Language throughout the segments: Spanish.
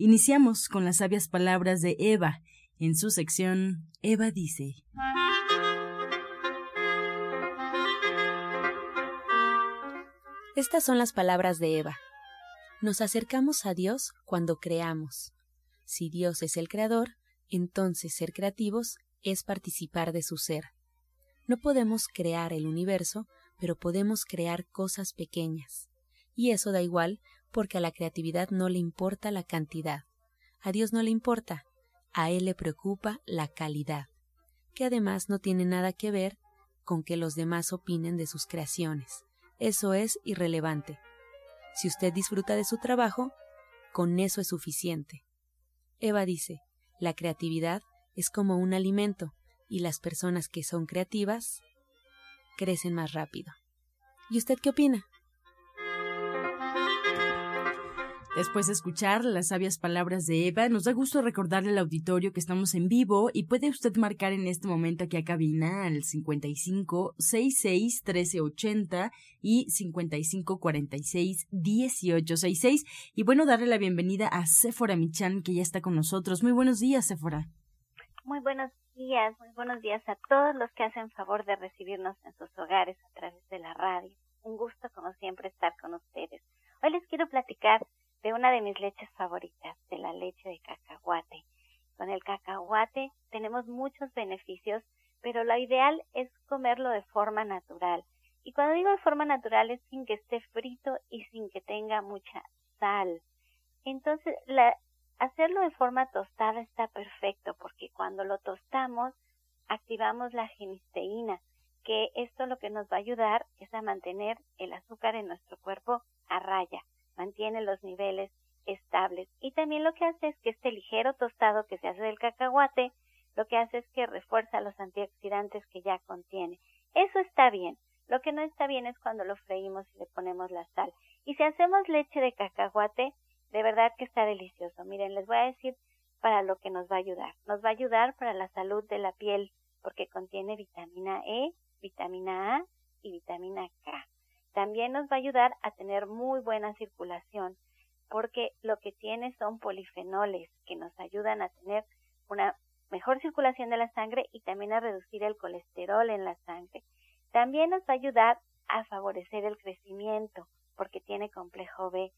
Iniciamos con las sabias palabras de Eva, en su sección Eva dice. Estas son las palabras de Eva. Nos acercamos a Dios cuando creamos. Si Dios es el creador, entonces ser creativos es participar de su ser. No podemos crear el universo, pero podemos crear cosas pequeñas. Y eso da igual porque a la creatividad no le importa la cantidad. A Dios no le importa, a Él le preocupa la calidad, que además no tiene nada que ver con que los demás opinen de sus creaciones. Eso es irrelevante. Si usted disfruta de su trabajo, con eso es suficiente. Eva dice, la creatividad es como un alimento y las personas que son creativas crecen más rápido. ¿Y usted qué opina? Después de escuchar las sabias palabras de Eva, nos da gusto recordarle al auditorio que estamos en vivo y puede usted marcar en este momento aquí a cabina al 55 66 1380 y 55 46 1866 y bueno, darle la bienvenida a Sephora Michan que ya está con nosotros. Muy buenos días, Sephora. Muy buenos días, muy buenos días a todos los que hacen favor de recibirnos en sus hogares a través de la radio. Un gusto como siempre estar con ustedes. Hoy les quiero platicar de una de mis leches favoritas, de la leche de cacahuate. Con el cacahuate tenemos muchos beneficios, pero lo ideal es comerlo de forma natural. Y cuando digo de forma natural es sin que esté frito y sin que tenga mucha sal. Entonces, hacerlo de forma tostada está perfecto porque cuando lo tostamos activamos la genisteína, que esto lo que nos va a ayudar es a mantener el azúcar en nuestro cuerpo a raya mantiene los niveles estables. Y también lo que hace es que este ligero tostado que se hace del cacahuate, lo que hace es que refuerza los antioxidantes que ya contiene. Eso está bien. Lo que no está bien es cuando lo freímos y le ponemos la sal. Y si hacemos leche de cacahuate, de verdad que está delicioso. Miren, les voy a decir para lo que nos va a ayudar. Nos va a ayudar para la salud de la piel porque contiene vitamina E, vitamina A y vitamina K. También nos va a ayudar a tener muy buena circulación porque lo que tiene son polifenoles que nos ayudan a tener una mejor circulación de la sangre y también a reducir el colesterol en la sangre. También nos va a ayudar a favorecer el crecimiento porque tiene complejo B.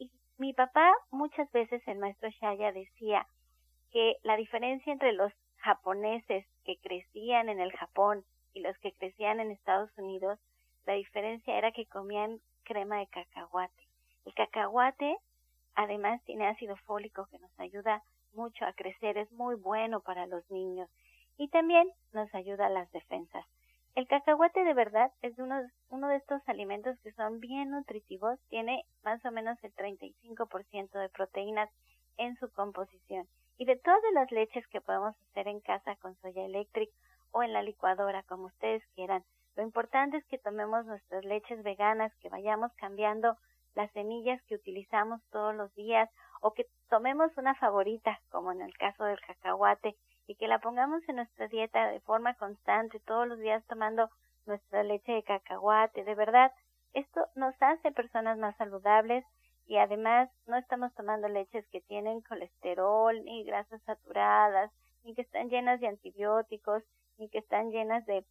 Y mi papá muchas veces, el maestro Shaya, decía que la diferencia entre los japoneses que crecían en el Japón y los que crecían en Estados Unidos la diferencia era que comían crema de cacahuate. El cacahuate además tiene ácido fólico que nos ayuda mucho a crecer, es muy bueno para los niños y también nos ayuda a las defensas. El cacahuate de verdad es uno, de estos alimentos que son bien nutritivos, tiene más o menos el 35% de proteínas en su composición. Y de todas las leches que podemos hacer en casa con soya eléctrica o en la licuadora, como ustedes quieran, lo importante es que tomemos nuestras leches veganas, que vayamos cambiando las semillas que utilizamos todos los días o que tomemos una favorita, como en el caso del cacahuate, y que la pongamos en nuestra dieta de forma constante, todos los días tomando nuestra leche de cacahuate. De verdad, esto nos hace personas más saludables y además no estamos tomando leches que tienen colesterol, ni grasas saturadas, ni que están llenas de antibióticos, ni que están llenas de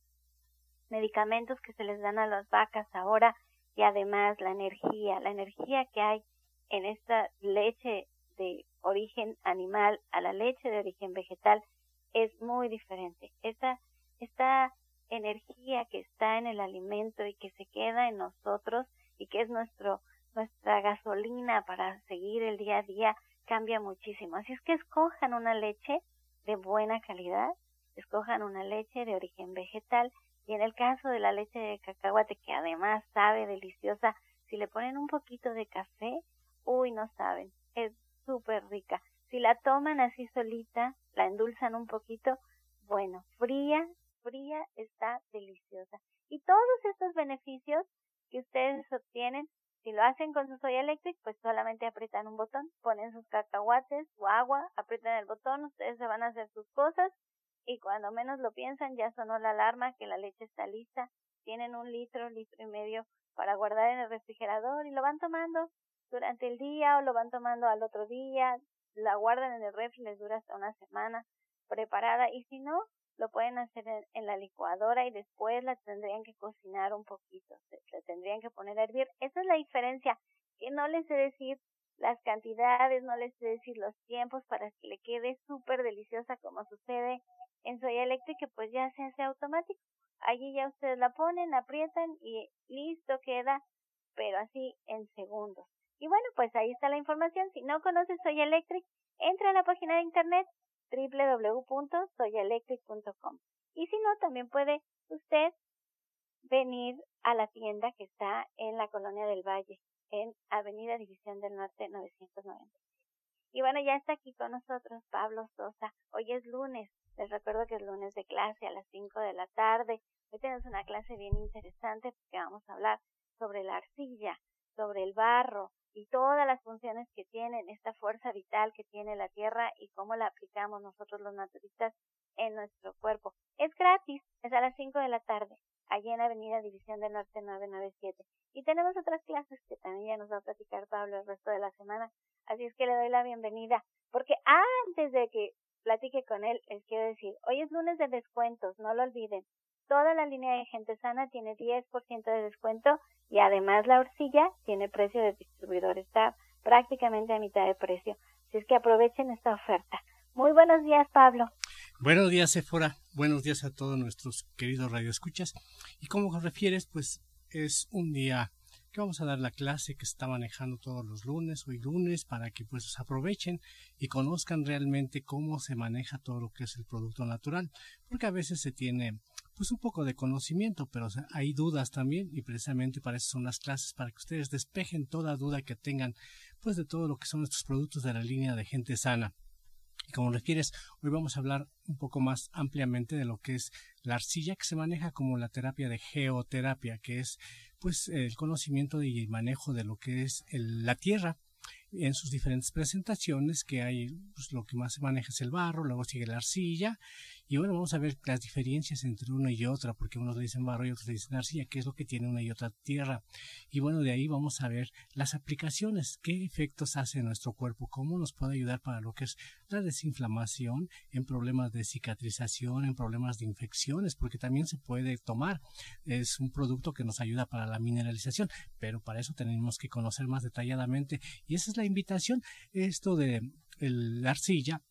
medicamentos que se les dan a las vacas ahora y además la energía, la energía que hay en esta leche de origen animal a la leche de origen vegetal es muy diferente. Esta, esta energía que está en el alimento y que se queda en nosotros y que es nuestro, nuestra gasolina para seguir el día a día cambia muchísimo. Así es que escojan una leche de buena calidad, escojan una leche de origen vegetal y en el caso de la leche de cacahuate, que además sabe deliciosa, si le ponen un poquito de café, uy, no saben, es súper rica. Si la toman así solita, la endulzan un poquito, bueno, fría, fría está deliciosa. Y todos estos beneficios que ustedes obtienen, si lo hacen con su soya electric, pues solamente aprietan un botón, ponen sus cacahuates o agua, aprietan el botón, ustedes se van a hacer sus cosas y cuando menos lo piensan ya sonó la alarma que la leche está lista. Tienen un litro, litro y medio para guardar en el refrigerador y lo van tomando durante el día o lo van tomando al otro día, la guardan en el refri, les dura hasta una semana preparada y si no, lo pueden hacer en, la licuadora y después la tendrían que cocinar un poquito, se, la tendrían que poner a hervir. Esa es la diferencia, que no les sé decir las cantidades, no les sé decir los tiempos para que le quede súper deliciosa como sucede en soya eléctrica, pues ya se hace automático. Allí ya ustedes la ponen, aprietan y listo queda, pero así en segundos. Y bueno, pues ahí está la información. Si no conoces Soya Electric, entra a la página de internet www.soyaelectric.com. Y si no, también puede usted venir a la tienda que está en la Colonia del Valle, en Avenida División del Norte 990. Y bueno, ya está aquí con nosotros Pablo Sosa. Hoy es lunes. Les recuerdo que es lunes de clase a las 5 de la tarde. Hoy tenemos una clase bien interesante porque vamos a hablar sobre la arcilla, sobre el barro, y todas las funciones que tienen, esta fuerza vital que tiene la tierra y cómo la aplicamos nosotros los naturistas en nuestro cuerpo. Es gratis, es a las 5 de la tarde, allí en Avenida División del Norte 997. Y tenemos otras clases que también ya nos va a platicar Pablo el resto de la semana, así es que le doy la bienvenida, porque antes de que platique con él, les quiero decir, hoy es lunes de descuentos, no lo olviden. Toda la línea de gente sana tiene 10% de descuento y además la horcilla tiene precio de distribuidor, está prácticamente a mitad de precio. Así es que aprovechen esta oferta. Muy buenos días, Pablo. Buenos días, Sephora. Buenos días a todos nuestros queridos radioescuchas. Y como refieres, pues es un día que vamos a dar la clase que está manejando todos los lunes, hoy lunes, para que pues aprovechen y conozcan realmente cómo se maneja todo lo que es el producto natural, porque a veces se tiene pues un poco de conocimiento, pero hay dudas también y precisamente para eso son las clases, para que ustedes despejen toda duda que tengan pues de todo lo que son estos productos de la línea de gente sana. Y como refieres, hoy vamos a hablar un poco más ampliamente de lo que es la arcilla que se maneja como la terapia de geoterapia, que es pues el conocimiento y manejo de lo que es la tierra en sus diferentes presentaciones, que hay, pues lo que más se maneja es el barro, luego sigue la arcilla, y bueno, vamos a ver las diferencias entre una y otra, porque unos le dicen barro y otros le dicen arcilla, qué es lo que tiene una y otra tierra. Y bueno, de ahí vamos a ver las aplicaciones, qué efectos hace en nuestro cuerpo, cómo nos puede ayudar para lo que es la desinflamación, en problemas de cicatrización, en problemas de infecciones, porque también se puede tomar. Es un producto que nos ayuda para la mineralización, pero para eso tenemos que conocer más detalladamente. Y esa es la invitación, esto de la arcilla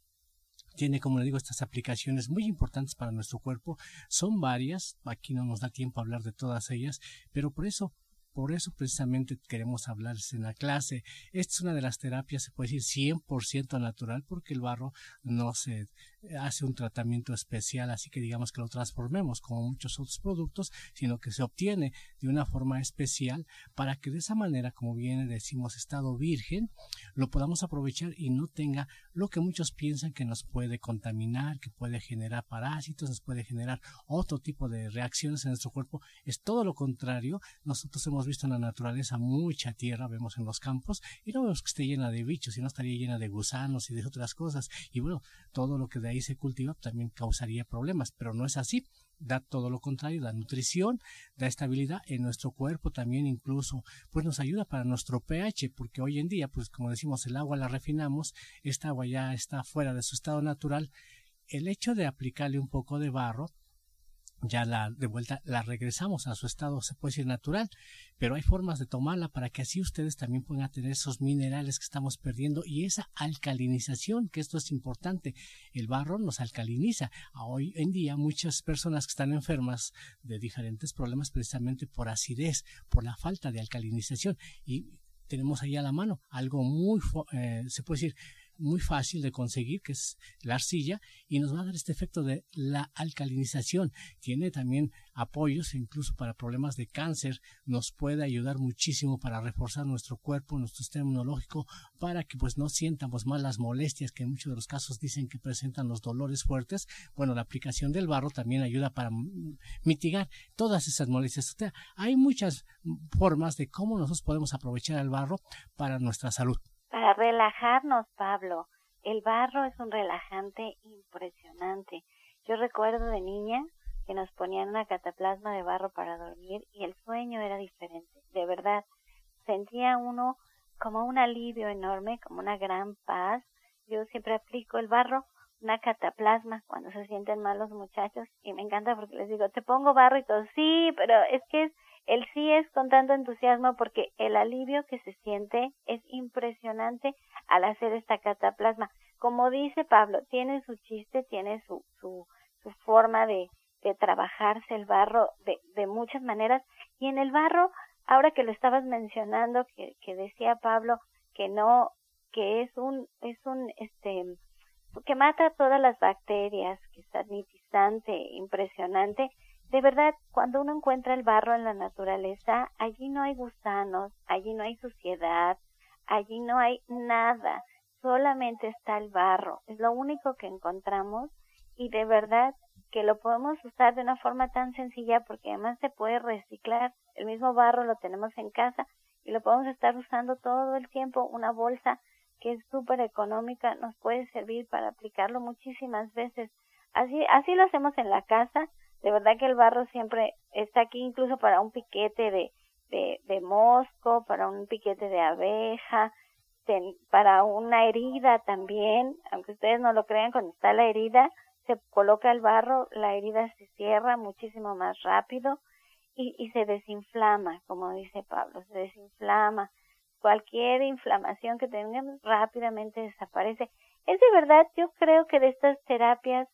tiene, como le digo, estas aplicaciones muy importantes para nuestro cuerpo. Son varias, aquí no nos da tiempo a hablar de todas ellas, pero por eso por eso precisamente queremos hablarles en la clase. Esta es una de las terapias, se puede decir, 100% natural porque el barro no se hace un tratamiento especial, así que digamos que lo transformemos como muchos otros productos, sino que se obtiene de una forma especial para que de esa manera, como bien decimos, estado virgen, lo podamos aprovechar y no tenga lo que muchos piensan que nos puede contaminar, que puede generar parásitos, nos puede generar otro tipo de reacciones en nuestro cuerpo. Es todo lo contrario. Nosotros hemos visto en la naturaleza mucha tierra, vemos en los campos, y no vemos que esté llena de bichos, sino estaría llena de gusanos y de otras cosas. Y bueno, todo lo que de ahí se cultiva también causaría problemas, pero no es así. Da todo lo contrario, da nutrición, da estabilidad en nuestro cuerpo también incluso, pues nos ayuda para nuestro pH, porque hoy en día, pues como decimos, el agua la refinamos, esta agua ya está fuera de su estado natural. El hecho de aplicarle un poco de barro, ya la de vuelta la regresamos a su estado, se puede decir natural, pero hay formas de tomarla para que así ustedes también puedan tener esos minerales que estamos perdiendo y esa alcalinización, que esto es importante. El barro nos alcaliniza. Hoy en día muchas personas que están enfermas de diferentes problemas precisamente por acidez, por la falta de alcalinización y tenemos ahí a la mano algo muy, eh, se puede decir, muy fácil de conseguir, que es la arcilla, y nos va a dar este efecto de la alcalinización. Tiene también apoyos, incluso para problemas de cáncer, nos puede ayudar muchísimo para reforzar nuestro cuerpo, nuestro sistema inmunológico, para que pues no sientamos más las molestias que en muchos de los casos dicen que presentan los dolores fuertes. Bueno, la aplicación del barro también ayuda para mitigar todas esas molestias. hay muchas formas de cómo nosotros podemos aprovechar el barro para nuestra salud. Para relajarnos, Pablo. El barro es un relajante impresionante. Yo recuerdo de niña que nos ponían una cataplasma de barro para dormir y el sueño era diferente. De verdad, sentía uno como un alivio enorme, como una gran paz. Yo siempre aplico el barro, una cataplasma cuando se sienten mal los muchachos y me encanta porque les digo, te pongo barro y todo, sí, pero es que es, el sí es con tanto entusiasmo porque el alivio que se siente es impresionante al hacer esta cataplasma. Como dice Pablo, tiene su chiste, tiene su, su, su forma de, de trabajarse el barro de, de muchas maneras y en el barro ahora que lo estabas mencionando que, que decía Pablo que no que es un es un este que mata todas las bacterias que es sanitizante impresionante de verdad cuando uno encuentra el barro en la naturaleza allí no hay gusanos allí no hay suciedad allí no hay nada solamente está el barro es lo único que encontramos y de verdad que lo podemos usar de una forma tan sencilla porque además se puede reciclar. El mismo barro lo tenemos en casa y lo podemos estar usando todo el tiempo. Una bolsa que es súper económica nos puede servir para aplicarlo muchísimas veces. Así, así lo hacemos en la casa. De verdad que el barro siempre está aquí incluso para un piquete de, de, de mosco, para un piquete de abeja, para una herida también, aunque ustedes no lo crean, cuando está la herida, se coloca el barro, la herida se cierra muchísimo más rápido y, y se desinflama, como dice Pablo, se desinflama. Cualquier inflamación que tengamos rápidamente desaparece. Es de verdad, yo creo que de estas terapias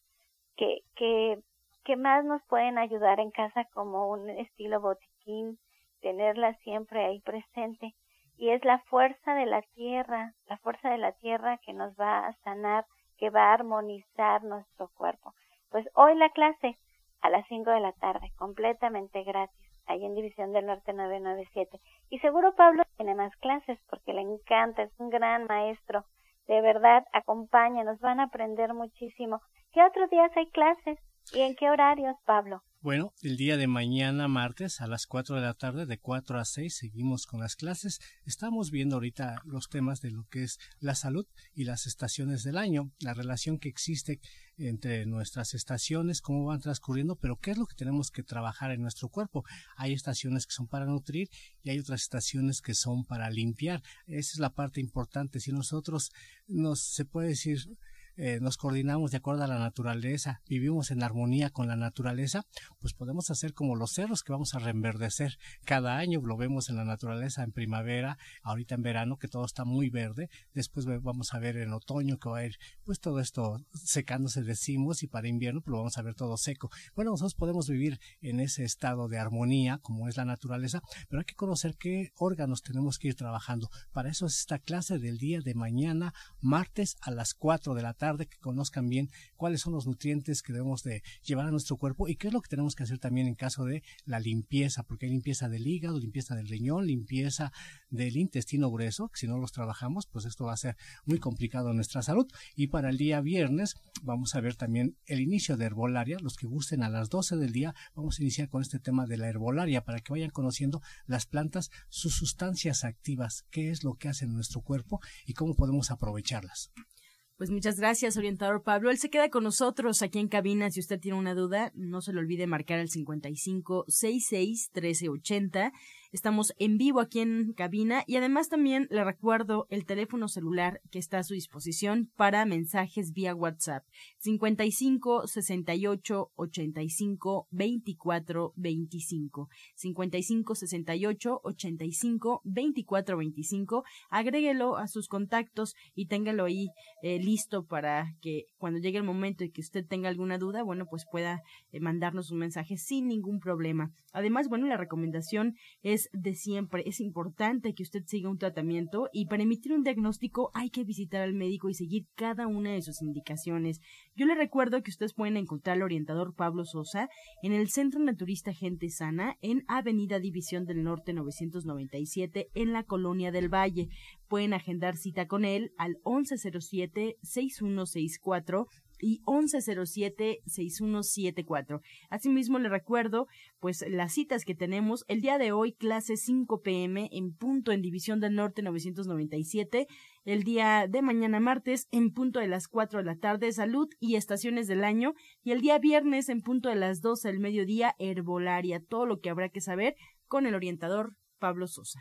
que, que, que más nos pueden ayudar en casa como un estilo botiquín, tenerla siempre ahí presente. Y es la fuerza de la tierra, la fuerza de la tierra que nos va a sanar que va a armonizar nuestro cuerpo. Pues hoy la clase a las 5 de la tarde, completamente gratis, ahí en División del Norte 997. Y seguro Pablo tiene más clases porque le encanta, es un gran maestro. De verdad, acompáñanos, van a aprender muchísimo. ¿Qué otros días hay clases? ¿Y en qué horarios, Pablo? Bueno, el día de mañana, martes, a las 4 de la tarde, de 4 a 6, seguimos con las clases. Estamos viendo ahorita los temas de lo que es la salud y las estaciones del año, la relación que existe entre nuestras estaciones, cómo van transcurriendo, pero qué es lo que tenemos que trabajar en nuestro cuerpo. Hay estaciones que son para nutrir y hay otras estaciones que son para limpiar. Esa es la parte importante. Si nosotros nos, se puede decir, eh, nos coordinamos de acuerdo a la naturaleza, vivimos en armonía con la naturaleza, pues podemos hacer como los cerros que vamos a reenverdecer cada año, lo vemos en la naturaleza en primavera, ahorita en verano que todo está muy verde, después vamos a ver en otoño que va a ir pues todo esto secándose decimos y para invierno pues lo vamos a ver todo seco. Bueno, nosotros podemos vivir en ese estado de armonía como es la naturaleza, pero hay que conocer qué órganos tenemos que ir trabajando. Para eso es esta clase del día de mañana, martes a las 4 de la tarde de que conozcan bien cuáles son los nutrientes que debemos de llevar a nuestro cuerpo y qué es lo que tenemos que hacer también en caso de la limpieza, porque hay limpieza del hígado, limpieza del riñón, limpieza del intestino grueso, que si no los trabajamos, pues esto va a ser muy complicado en nuestra salud. Y para el día viernes vamos a ver también el inicio de herbolaria, los que gusten a las 12 del día, vamos a iniciar con este tema de la herbolaria para que vayan conociendo las plantas, sus sustancias activas, qué es lo que hacen en nuestro cuerpo y cómo podemos aprovecharlas. Pues muchas gracias, orientador Pablo. Él se queda con nosotros aquí en cabina. Si usted tiene una duda, no se le olvide marcar el 55 66 1380 Estamos en vivo aquí en cabina y además también le recuerdo el teléfono celular que está a su disposición para mensajes vía WhatsApp 55 68 85 24 25 55 68 85 24 25 agréguelo a sus contactos y téngalo ahí eh, listo para que cuando llegue el momento y que usted tenga alguna duda bueno pues pueda eh, mandarnos un mensaje sin ningún problema. Además bueno la recomendación es de siempre. Es importante que usted siga un tratamiento y para emitir un diagnóstico hay que visitar al médico y seguir cada una de sus indicaciones. Yo le recuerdo que ustedes pueden encontrar al orientador Pablo Sosa en el Centro Naturista Gente Sana en Avenida División del Norte 997 en la Colonia del Valle. Pueden agendar cita con él al 1107-6164 y 1107-6174. Asimismo, le recuerdo, pues, las citas que tenemos. El día de hoy, clase 5 pm en punto en División del Norte 997. El día de mañana martes en punto de las 4 de la tarde, salud y estaciones del año. Y el día viernes en punto de las 12 del mediodía, herbolaria. Todo lo que habrá que saber con el orientador Pablo Sosa.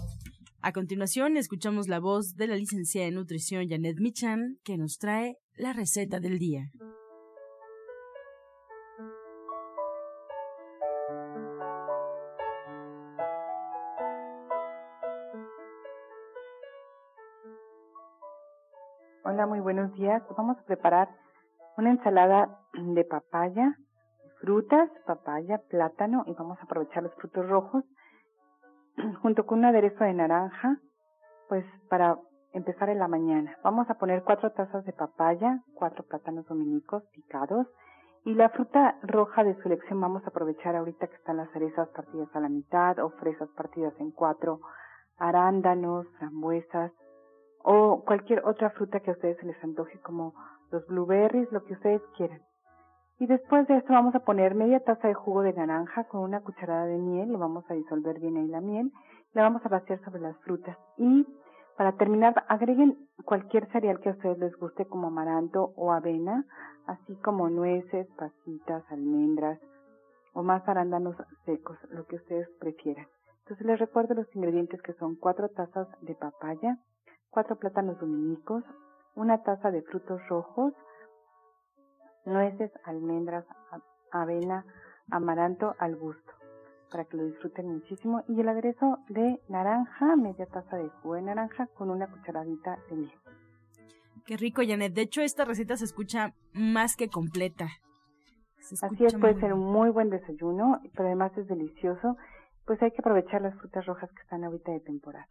A continuación, escuchamos la voz de la licenciada en nutrición Janet Michan, que nos trae la receta del día. Hola, muy buenos días. Vamos a preparar una ensalada de papaya, frutas, papaya, plátano y vamos a aprovechar los frutos rojos junto con un aderezo de naranja, pues para empezar en la mañana. Vamos a poner cuatro tazas de papaya, cuatro plátanos dominicos picados y la fruta roja de su elección vamos a aprovechar ahorita que están las cerezas partidas a la mitad o fresas partidas en cuatro, arándanos, frambuesas o cualquier otra fruta que a ustedes se les antoje como los blueberries, lo que ustedes quieran. Y después de esto vamos a poner media taza de jugo de naranja con una cucharada de miel, le vamos a disolver bien ahí la miel, la vamos a vaciar sobre las frutas y para terminar agreguen cualquier cereal que a ustedes les guste como amaranto o avena, así como nueces, pasitas, almendras o más arándanos secos, lo que ustedes prefieran. Entonces les recuerdo los ingredientes que son cuatro tazas de papaya, cuatro plátanos dominicos, una taza de frutos rojos, nueces, almendras, avena, amaranto al gusto, para que lo disfruten muchísimo. Y el aderezo de naranja, media taza de jugo de naranja con una cucharadita de miel. Qué rico, Janet. De hecho, esta receta se escucha más que completa. Así es, puede ser un muy buen desayuno, pero además es delicioso. Pues hay que aprovechar las frutas rojas que están ahorita de temporada.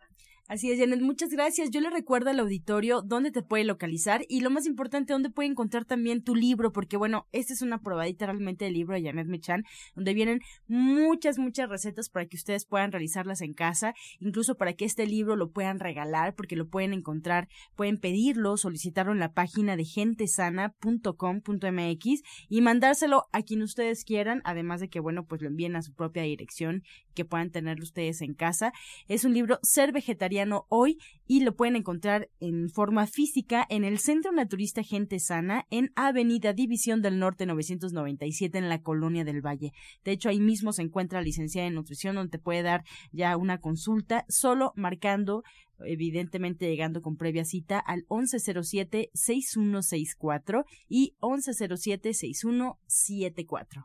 Así es, Janet, muchas gracias. Yo le recuerdo al auditorio dónde te puede localizar y lo más importante, dónde puede encontrar también tu libro, porque bueno, esta es una probadita realmente del libro de Janet Mechan, donde vienen muchas, muchas recetas para que ustedes puedan realizarlas en casa, incluso para que este libro lo puedan regalar, porque lo pueden encontrar, pueden pedirlo, solicitarlo en la página de gentesana.com.mx y mandárselo a quien ustedes quieran, además de que bueno, pues lo envíen a su propia dirección, puedan tenerlo ustedes en casa. Es un libro Ser Vegetariano hoy y lo pueden encontrar en forma física en el Centro Naturista Gente Sana en Avenida División del Norte 997 en la Colonia del Valle. De hecho, ahí mismo se encuentra la licenciada en nutrición donde te puede dar ya una consulta solo marcando evidentemente llegando con previa cita al 1107-6164 y 1107-6174.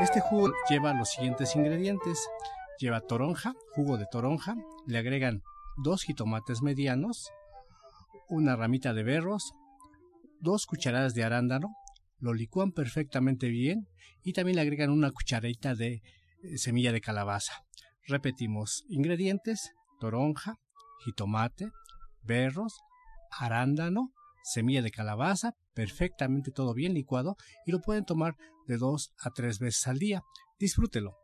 Este jugo lleva los siguientes ingredientes. Lleva toronja, jugo de toronja, le agregan dos jitomates medianos, una ramita de berros, dos cucharadas de arándano, lo licúan perfectamente bien y también le agregan una cucharadita de eh, semilla de calabaza. Repetimos, ingredientes, toronja, jitomate, berros, arándano, semilla de calabaza, perfectamente todo bien licuado y lo pueden tomar de dos a tres veces al día. Disfrútelo.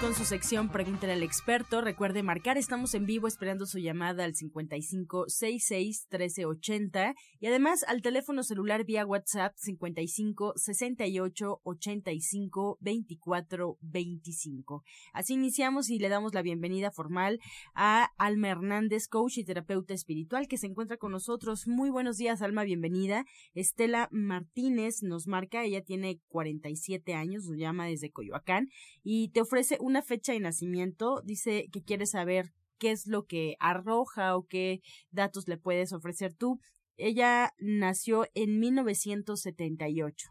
Con su sección Pregúntale al experto. Recuerde marcar, estamos en vivo esperando su llamada al 5566 1380 y además al teléfono celular vía WhatsApp 55 68 85 24 25. Así iniciamos y le damos la bienvenida formal a Alma Hernández, coach y terapeuta espiritual que se encuentra con nosotros. Muy buenos días, Alma, bienvenida. Estela Martínez nos marca, ella tiene 47 años, nos llama desde Coyoacán y te ofrece una fecha de nacimiento, dice que quiere saber qué es lo que arroja o qué datos le puedes ofrecer tú. Ella nació en 1978.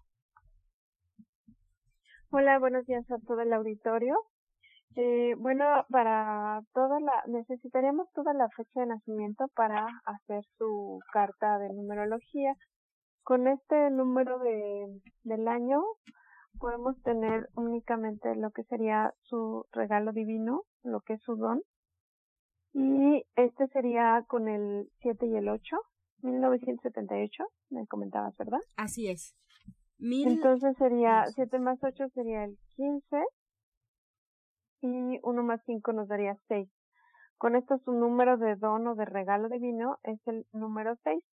Hola, buenos días a todo el auditorio. Eh, bueno, para toda la, necesitaremos toda la fecha de nacimiento para hacer su carta de numerología. Con este número de, del año podemos tener únicamente lo que sería su regalo divino, lo que es su don. Y este sería con el 7 y el 8, 1978, me comentabas, ¿verdad? Así es. Entonces sería 7 más 8 sería el 15 y 1 más 5 nos daría 6. Con esto su número de don o de regalo divino es el número 6.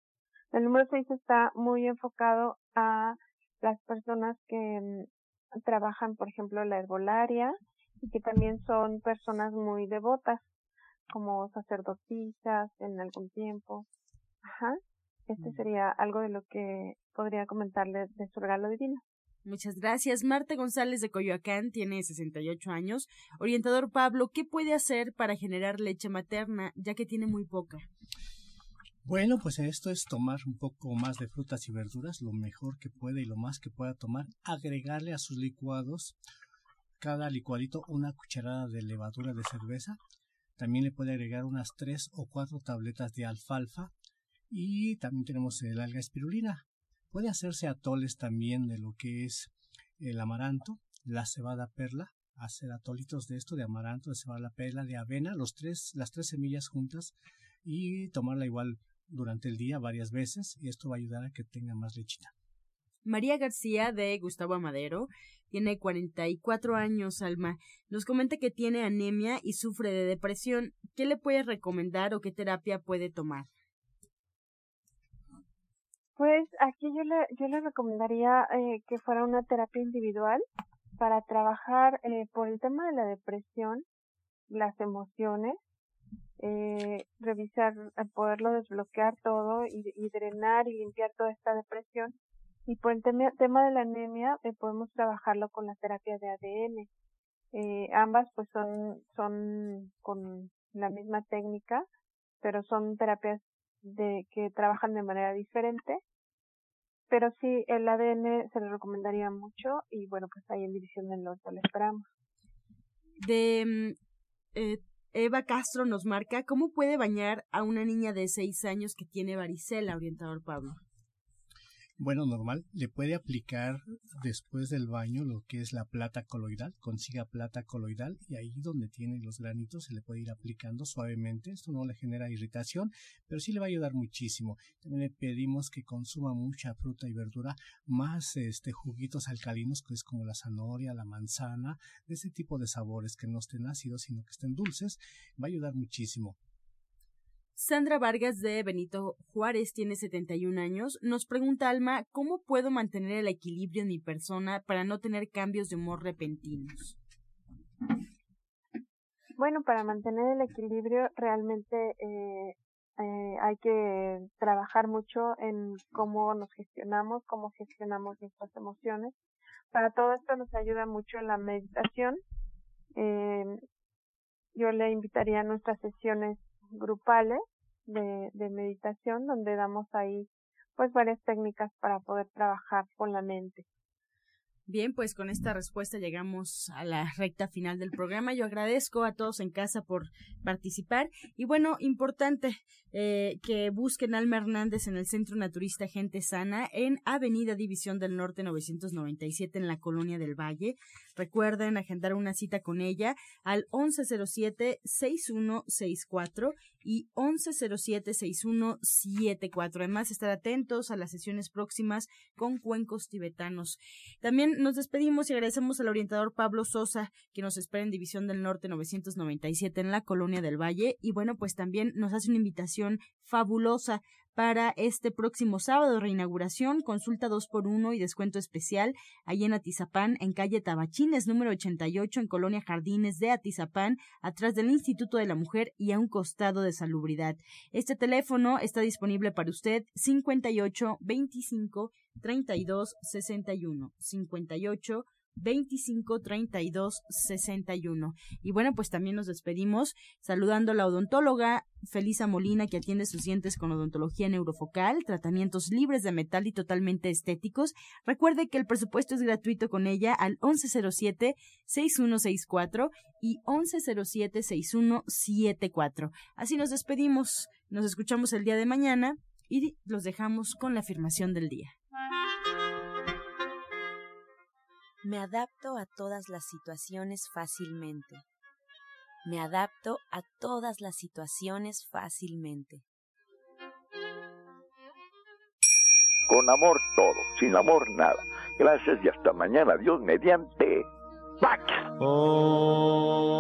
El número 6 está muy enfocado a las personas que mm, trabajan, por ejemplo, la herbolaria y que también son personas muy devotas, como sacerdotisas en algún tiempo. Ajá. Este mm. sería algo de lo que podría comentarle de su regalo divino. Muchas gracias. Marta González de Coyoacán tiene 68 años. Orientador Pablo, ¿qué puede hacer para generar leche materna ya que tiene muy poca? Bueno, pues esto es tomar un poco más de frutas y verduras, lo mejor que puede y lo más que pueda tomar, agregarle a sus licuados cada licuadito una cucharada de levadura de cerveza, también le puede agregar unas tres o cuatro tabletas de alfalfa y también tenemos el alga espirulina. Puede hacerse atoles también de lo que es el amaranto, la cebada perla, hacer atolitos de esto, de amaranto, de cebada perla, de avena, los tres, las tres semillas juntas y tomarla igual durante el día varias veces y esto va a ayudar a que tenga más lechita. María García de Gustavo Amadero tiene 44 años, Alma. Nos comenta que tiene anemia y sufre de depresión. ¿Qué le puede recomendar o qué terapia puede tomar? Pues aquí yo le, yo le recomendaría eh, que fuera una terapia individual para trabajar eh, por el tema de la depresión, las emociones eh, revisar, poderlo desbloquear todo y, drenar y limpiar toda esta depresión. Y por el tema, tema de la anemia, eh, podemos trabajarlo con la terapia de ADN. Eh, ambas pues son, son con la misma técnica, pero son terapias de que trabajan de manera diferente. Pero sí, el ADN se le recomendaría mucho y bueno, pues ahí en División del Norte lo esperamos. De mm, eh, Eva Castro nos marca cómo puede bañar a una niña de seis años que tiene varicela, orientador Pablo. Bueno, normal, le puede aplicar después del baño lo que es la plata coloidal, consiga plata coloidal y ahí donde tiene los granitos se le puede ir aplicando suavemente, esto no le genera irritación, pero sí le va a ayudar muchísimo. También le pedimos que consuma mucha fruta y verdura, más este juguitos alcalinos que es como la zanahoria, la manzana, de ese tipo de sabores que no estén ácidos sino que estén dulces, va a ayudar muchísimo. Sandra Vargas de Benito Juárez tiene 71 años. Nos pregunta Alma, ¿cómo puedo mantener el equilibrio en mi persona para no tener cambios de humor repentinos? Bueno, para mantener el equilibrio realmente eh, eh, hay que trabajar mucho en cómo nos gestionamos, cómo gestionamos nuestras emociones. Para todo esto nos ayuda mucho la meditación. Eh, yo le invitaría a nuestras sesiones grupales de, de meditación donde damos ahí pues varias técnicas para poder trabajar con la mente. Bien, pues con esta respuesta llegamos a la recta final del programa. Yo agradezco a todos en casa por participar. Y bueno, importante eh, que busquen Alma Hernández en el Centro Naturista Gente Sana en Avenida División del Norte 997 en la Colonia del Valle. Recuerden agendar una cita con ella al 1107-6164 y 1107-6174. Además, estar atentos a las sesiones próximas con cuencos tibetanos. También nos despedimos y agradecemos al orientador Pablo Sosa, que nos espera en División del Norte 997 en la Colonia del Valle. Y bueno, pues también nos hace una invitación fabulosa para este próximo sábado, reinauguración, consulta 2 por 1 y descuento especial, ahí en Atizapán, en calle Tabachines, número 88, en Colonia Jardines de Atizapán, atrás del Instituto de la Mujer y a un costado de Salubridad. Este teléfono está disponible para usted 58 25 32 61 58 25 32 61. Y bueno, pues también nos despedimos saludando a la odontóloga Felisa Molina que atiende sus dientes con odontología neurofocal, tratamientos libres de metal y totalmente estéticos. Recuerde que el presupuesto es gratuito con ella al 1107 6164 y 1107 6174. Así nos despedimos. Nos escuchamos el día de mañana y los dejamos con la afirmación del día. Me adapto a todas las situaciones fácilmente. Me adapto a todas las situaciones fácilmente. Con amor todo, sin amor nada. Gracias y hasta mañana. Dios mediante. ¡Pax! Oh.